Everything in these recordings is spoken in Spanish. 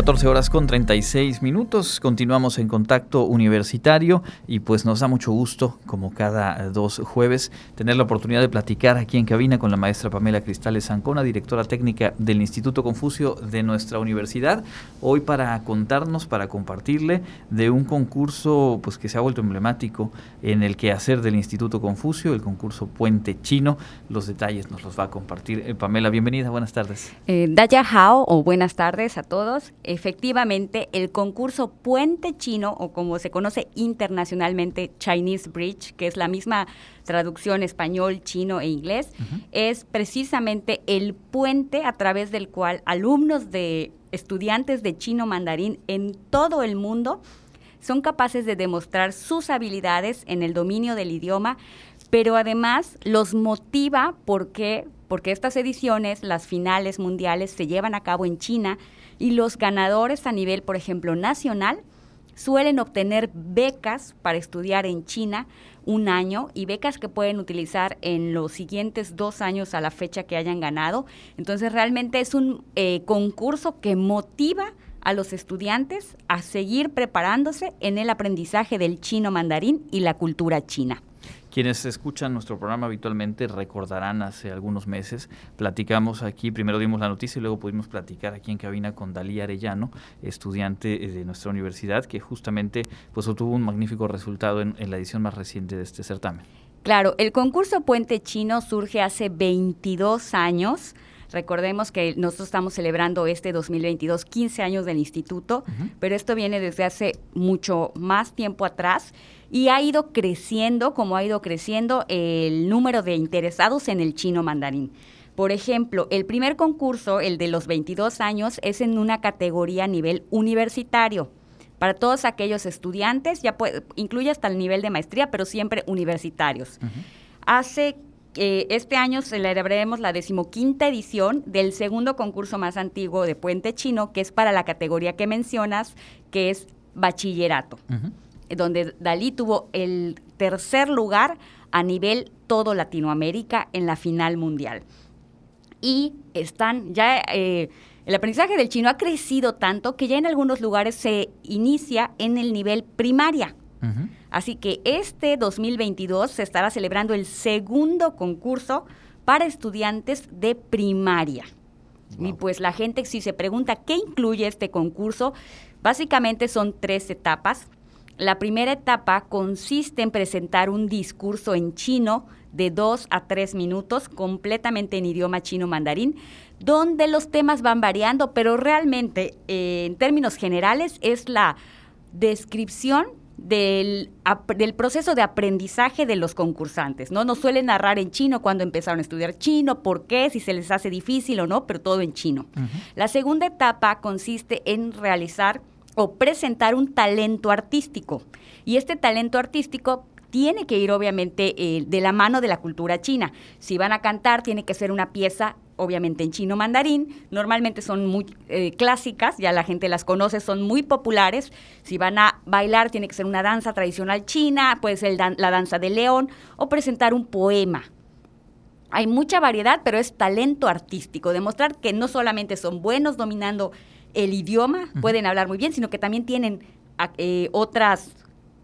14 horas con 36 minutos. Continuamos en contacto universitario y pues nos da mucho gusto, como cada dos jueves, tener la oportunidad de platicar aquí en cabina con la maestra Pamela Cristales Ancona, directora técnica del Instituto Confucio de nuestra universidad. Hoy para contarnos, para compartirle de un concurso pues que se ha vuelto emblemático en el quehacer del Instituto Confucio, el concurso Puente Chino. Los detalles nos los va a compartir eh, Pamela. Bienvenida, buenas tardes. Eh, Daya Hao, o buenas tardes a todos efectivamente el concurso Puente Chino, o como se conoce internacionalmente Chinese Bridge, que es la misma traducción español, chino e inglés, es precisamente el puente a través del cual alumnos de estudiantes de chino mandarín en todo el mundo son capaces de demostrar sus habilidades en el dominio del idioma, pero además los motiva porque porque estas ediciones, las finales mundiales, se llevan a cabo en China y los ganadores a nivel, por ejemplo, nacional, suelen obtener becas para estudiar en China un año y becas que pueden utilizar en los siguientes dos años a la fecha que hayan ganado. Entonces realmente es un eh, concurso que motiva a los estudiantes a seguir preparándose en el aprendizaje del chino mandarín y la cultura china. Quienes escuchan nuestro programa habitualmente recordarán hace algunos meses, platicamos aquí, primero dimos la noticia y luego pudimos platicar aquí en cabina con Dalí Arellano, estudiante eh, de nuestra universidad, que justamente pues obtuvo un magnífico resultado en, en la edición más reciente de este certamen. Claro, el concurso Puente Chino surge hace 22 años. Recordemos que nosotros estamos celebrando este 2022 15 años del instituto, pero esto viene desde hace mucho más tiempo atrás y ha ido creciendo, como ha ido creciendo el número de interesados en el chino mandarín. Por ejemplo, el primer concurso, el de los 22 años, es en una categoría a nivel universitario. Para todos aquellos estudiantes, ya incluye hasta el nivel de maestría, pero siempre universitarios. Hace eh, este año celebraremos la decimoquinta edición del segundo concurso más antiguo de Puente Chino, que es para la categoría que mencionas, que es bachillerato, donde Dalí tuvo el tercer lugar a nivel todo Latinoamérica en la final mundial. Y están ya... Eh, el aprendizaje del chino ha crecido tanto que ya en algunos lugares se inicia en el nivel primaria. Así que este 2022 se estará celebrando el segundo concurso para estudiantes de primaria. Y pues la gente si se pregunta qué incluye este concurso, básicamente son tres etapas. La primera etapa consiste en presentar un discurso en chino de dos a tres minutos, completamente en idioma chino mandarín, donde los temas van variando, pero realmente, eh, en términos generales, es la descripción del, del, proceso de aprendizaje de los concursantes, ¿no? Nos suelen narrar en chino cuando empezaron a estudiar chino, por qué, si se les hace difícil o no, pero todo en chino. La segunda etapa consiste en realizar o presentar un talento artístico. Y este talento artístico tiene que ir obviamente eh, de la mano de la cultura china. Si van a cantar, tiene que ser una pieza obviamente en chino mandarín, normalmente son muy eh, clásicas, ya la gente las conoce, son muy populares. Si van a bailar, tiene que ser una danza tradicional china, puede ser la danza del león o presentar un poema. Hay mucha variedad, pero es talento artístico, demostrar que no solamente son buenos dominando el idioma, pueden hablar muy bien, sino que también tienen eh, otras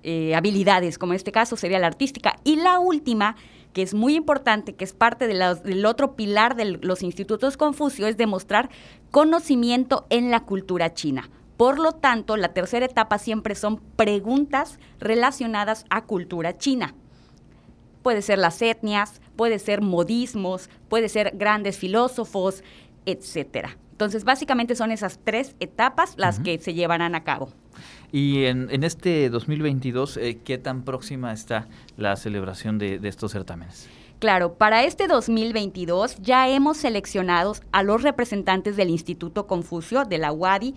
eh, habilidades, como en este caso sería la artística. Y la última que es muy importante, que es parte del otro pilar de los institutos Confucio, es demostrar conocimiento en la cultura china. Por lo tanto, la tercera etapa siempre son preguntas relacionadas a cultura china. Puede ser las etnias, puede ser modismos, puede ser grandes filósofos, etcétera. Entonces, básicamente son esas tres etapas las que se llevarán a cabo. Y en, en este 2022, eh, ¿qué tan próxima está la celebración de, de estos certámenes? Claro, para este 2022 ya hemos seleccionado a los representantes del Instituto Confucio de la UADI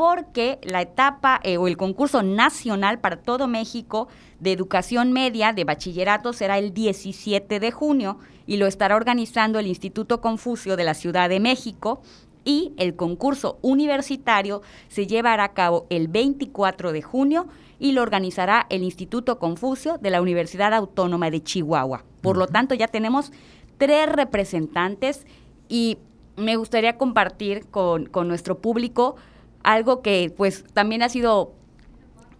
porque la etapa eh, o el concurso nacional para todo México de educación media de bachillerato será el 17 de junio y lo estará organizando el Instituto Confucio de la Ciudad de México y el concurso universitario se llevará a cabo el 24 de junio y lo organizará el Instituto Confucio de la Universidad Autónoma de Chihuahua. Por lo tanto, ya tenemos tres representantes y me gustaría compartir con, nuestro público algo que pues también ha sido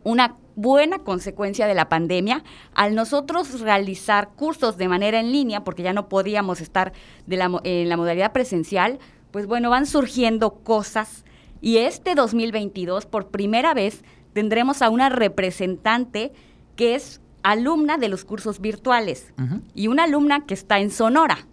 una buena consecuencia de la pandemia, al nosotros realizar cursos de manera en línea, porque ya no podíamos estar de la, en la modalidad presencial, pues bueno, van surgiendo cosas y este 2022 por primera vez tendremos a una representante que es alumna de los cursos virtuales y una alumna que está en Sonora.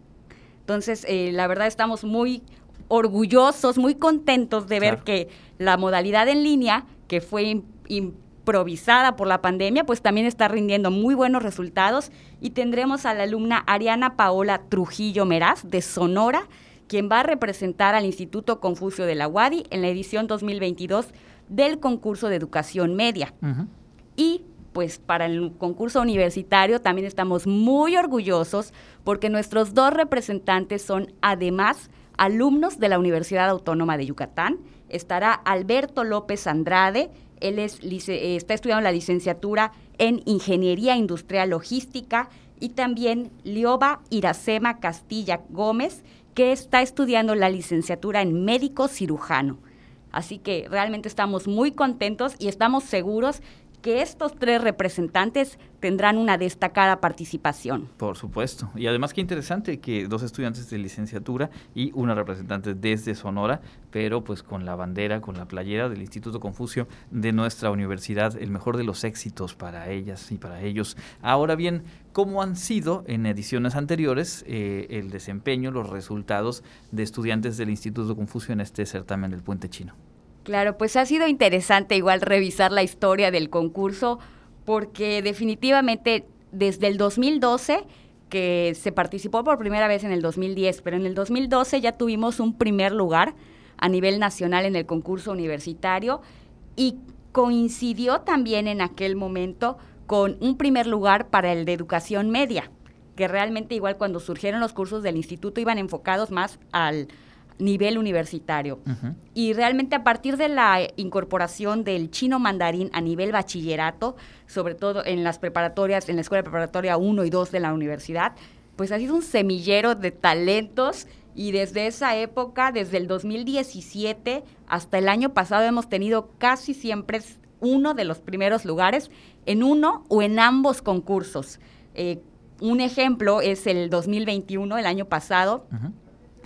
Entonces, eh, la verdad estamos muy orgullosos, muy contentos de ver que la modalidad en línea, que fue improvisada por la pandemia, pues también está rindiendo muy buenos resultados. Y tendremos a la alumna Ariana Paola Trujillo Meraz de Sonora, quien va a representar al Instituto Confucio de la UADI en la edición 2022 del concurso de educación media. Y pues para el concurso universitario también estamos muy orgullosos porque nuestros dos representantes son además alumnos de la Universidad Autónoma de Yucatán. Estará Alberto López Andrade, él es, está estudiando la licenciatura en Ingeniería Industrial Logística y también Lioba Iracema Castilla Gómez, que está estudiando la licenciatura en médico cirujano. Así que realmente estamos muy contentos y estamos seguros que estos tres representantes tendrán una destacada participación. Por supuesto. Y además qué interesante que dos estudiantes de licenciatura y una representante desde Sonora, pero pues con la bandera, con la playera del Instituto Confucio de nuestra universidad, el mejor de los éxitos para ellas y para ellos. Ahora bien, ¿cómo han sido en ediciones anteriores eh, el desempeño, los resultados de estudiantes del Instituto Confucio en este certamen del Puente Chino? Claro, pues ha sido interesante igual revisar la historia del concurso porque definitivamente desde el 2012 que se participó por primera vez en el 2010, pero en el 2012 ya tuvimos un primer lugar a nivel nacional en el concurso universitario y coincidió también en aquel momento con un primer lugar para el de educación media, que realmente igual cuando surgieron los cursos del instituto iban enfocados más al nivel universitario. Y realmente a partir de la incorporación del chino mandarín a nivel bachillerato, sobre todo en las preparatorias, en la escuela preparatoria 1 y 2 de la universidad, pues ha sido un semillero de talentos y desde esa época, desde el 2017 hasta el año pasado, hemos tenido casi siempre uno de los primeros lugares en uno o en ambos concursos. Eh, un ejemplo es el 2021, el año pasado.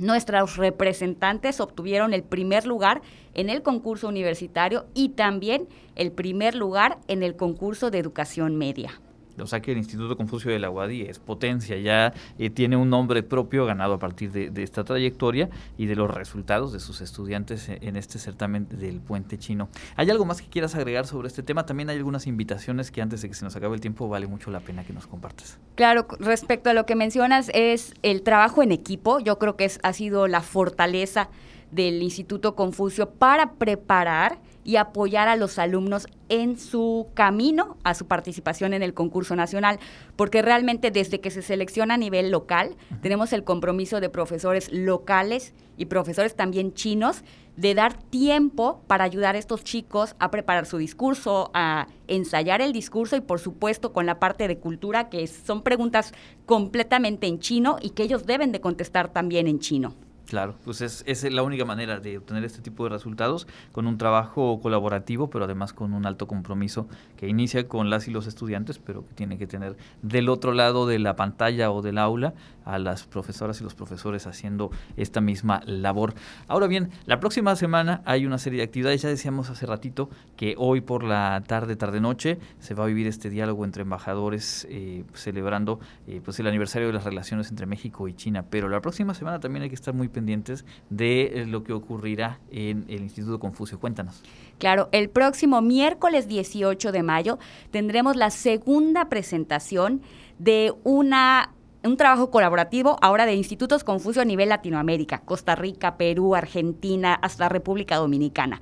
Nuestros representantes obtuvieron el primer lugar en el concurso universitario y también el primer lugar en el concurso de educación media. O sea que el Instituto Confucio de la UADI es potencia, ya eh, tiene un nombre propio ganado a partir de, esta trayectoria y de los resultados de sus estudiantes en este certamen del puente chino. ¿Hay algo más que quieras agregar sobre este tema? También hay algunas invitaciones que antes de que se nos acabe el tiempo vale mucho la pena que nos compartas. Claro, respecto a lo que mencionas es el trabajo en equipo. Yo creo que es, ha sido la fortaleza del Instituto Confucio para preparar y apoyar a los alumnos en su camino a su participación en el concurso nacional, porque realmente desde que se selecciona a nivel local, tenemos el compromiso de profesores locales y profesores también chinos de dar tiempo para ayudar a estos chicos a preparar su discurso, a ensayar el discurso y por supuesto con la parte de cultura, que son preguntas completamente en chino y que ellos deben de contestar también en chino. Claro, pues es, la única manera de obtener este tipo de resultados con un trabajo colaborativo, pero además con un alto compromiso que inicia con las y los estudiantes, pero que tiene que tener del otro lado de la pantalla o del aula a las profesoras y los profesores haciendo esta misma labor. Ahora bien, la próxima semana hay una serie de actividades, ya decíamos hace ratito que hoy por la tarde, tarde-noche, se va a vivir este diálogo entre embajadores eh, celebrando eh, pues el aniversario de las relaciones entre México y China, pero la próxima semana también hay que estar muy pendientes de eh, lo que ocurrirá en el Instituto Confucio. Cuéntanos. Claro, el próximo miércoles 18 de mayo tendremos la segunda presentación de una un trabajo colaborativo ahora de institutos Confucio a nivel Latinoamérica, Costa Rica, Perú, Argentina, hasta República Dominicana.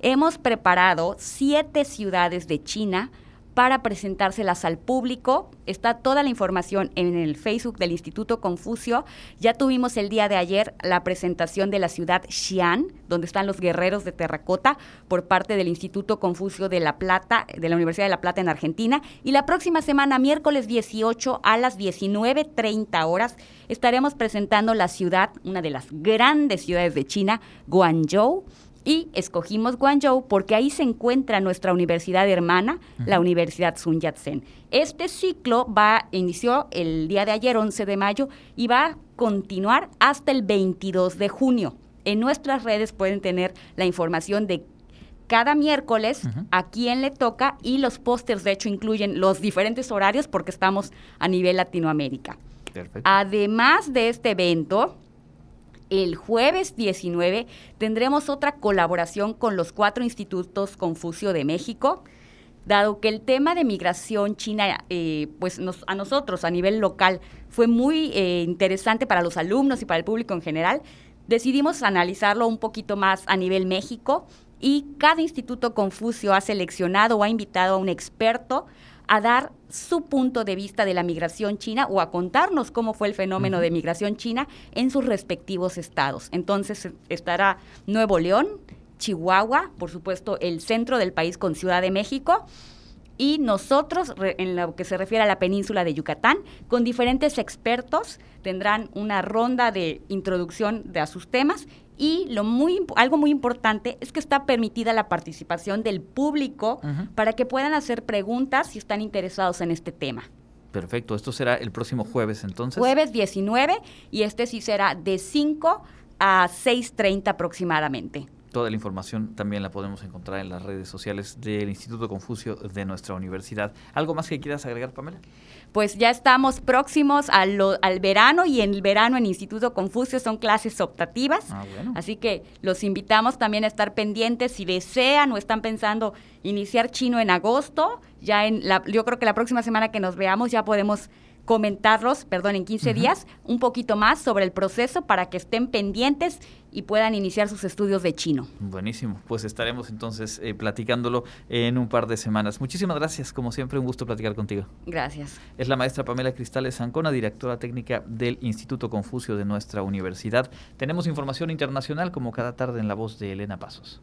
Hemos preparado siete ciudades de China para presentárselas al público. Está toda la información en el Facebook del Instituto Confucio. Ya tuvimos el día de ayer la presentación de la ciudad Xi'an, donde están los guerreros de terracota, por parte del Instituto Confucio de La Plata, de la Universidad de La Plata en Argentina. Y la próxima semana, miércoles 18 a las 19.30 horas, estaremos presentando la ciudad, una de las grandes ciudades de China, Guangzhou Y escogimos Guangzhou porque ahí se encuentra nuestra universidad hermana, la Universidad Sun Yat-sen. Este ciclo va inició el día de ayer, 11 de mayo, y va a continuar hasta el 22 de junio. En nuestras redes pueden tener la información de cada miércoles a quién le toca y los pósters de hecho incluyen los diferentes horarios porque estamos a nivel Latinoamérica. Además de este evento, el jueves 19 tendremos otra colaboración con los cuatro institutos Confucio de México, dado que el tema de migración china, eh, pues a nosotros a nivel local fue muy eh, interesante para los alumnos y para el público en general, decidimos analizarlo un poquito más a nivel México y cada instituto Confucio ha seleccionado o ha invitado a un experto a dar su punto de vista de la migración china o a contarnos cómo fue el fenómeno de migración china en sus respectivos estados. Entonces estará Nuevo León, Chihuahua, por supuesto el centro del país con Ciudad de México, y nosotros, en lo que se refiere a la península de Yucatán, con diferentes expertos, tendrán una ronda de introducción de a sus temas y lo muy, algo muy importante es que está permitida la participación del público para que puedan hacer preguntas si están interesados en este tema. Perfecto, esto será el próximo jueves entonces. Jueves 19 y este sí será de 5 a 6.30 aproximadamente. Toda la información también la podemos encontrar en las redes sociales del Instituto Confucio de nuestra universidad. ¿Algo más que quieras agregar, Pamela? Pues ya estamos próximos al, al verano y en el verano en Instituto Confucio son clases optativas. Ah, Así que los invitamos también a estar pendientes si desean o están pensando iniciar chino en agosto. Ya en la, yo creo que la próxima semana que nos veamos ya podemos comentarlos, perdón, en 15 días, un poquito más sobre el proceso para que estén pendientes y puedan iniciar sus estudios de chino. Buenísimo, pues estaremos entonces eh, platicándolo en un par de semanas. Muchísimas gracias, como siempre, un gusto platicar contigo. Gracias. Es la maestra Pamela Cristales Ancona, directora técnica del Instituto Confucio de nuestra universidad. Tenemos información internacional como cada tarde en la voz de Elena Pasos.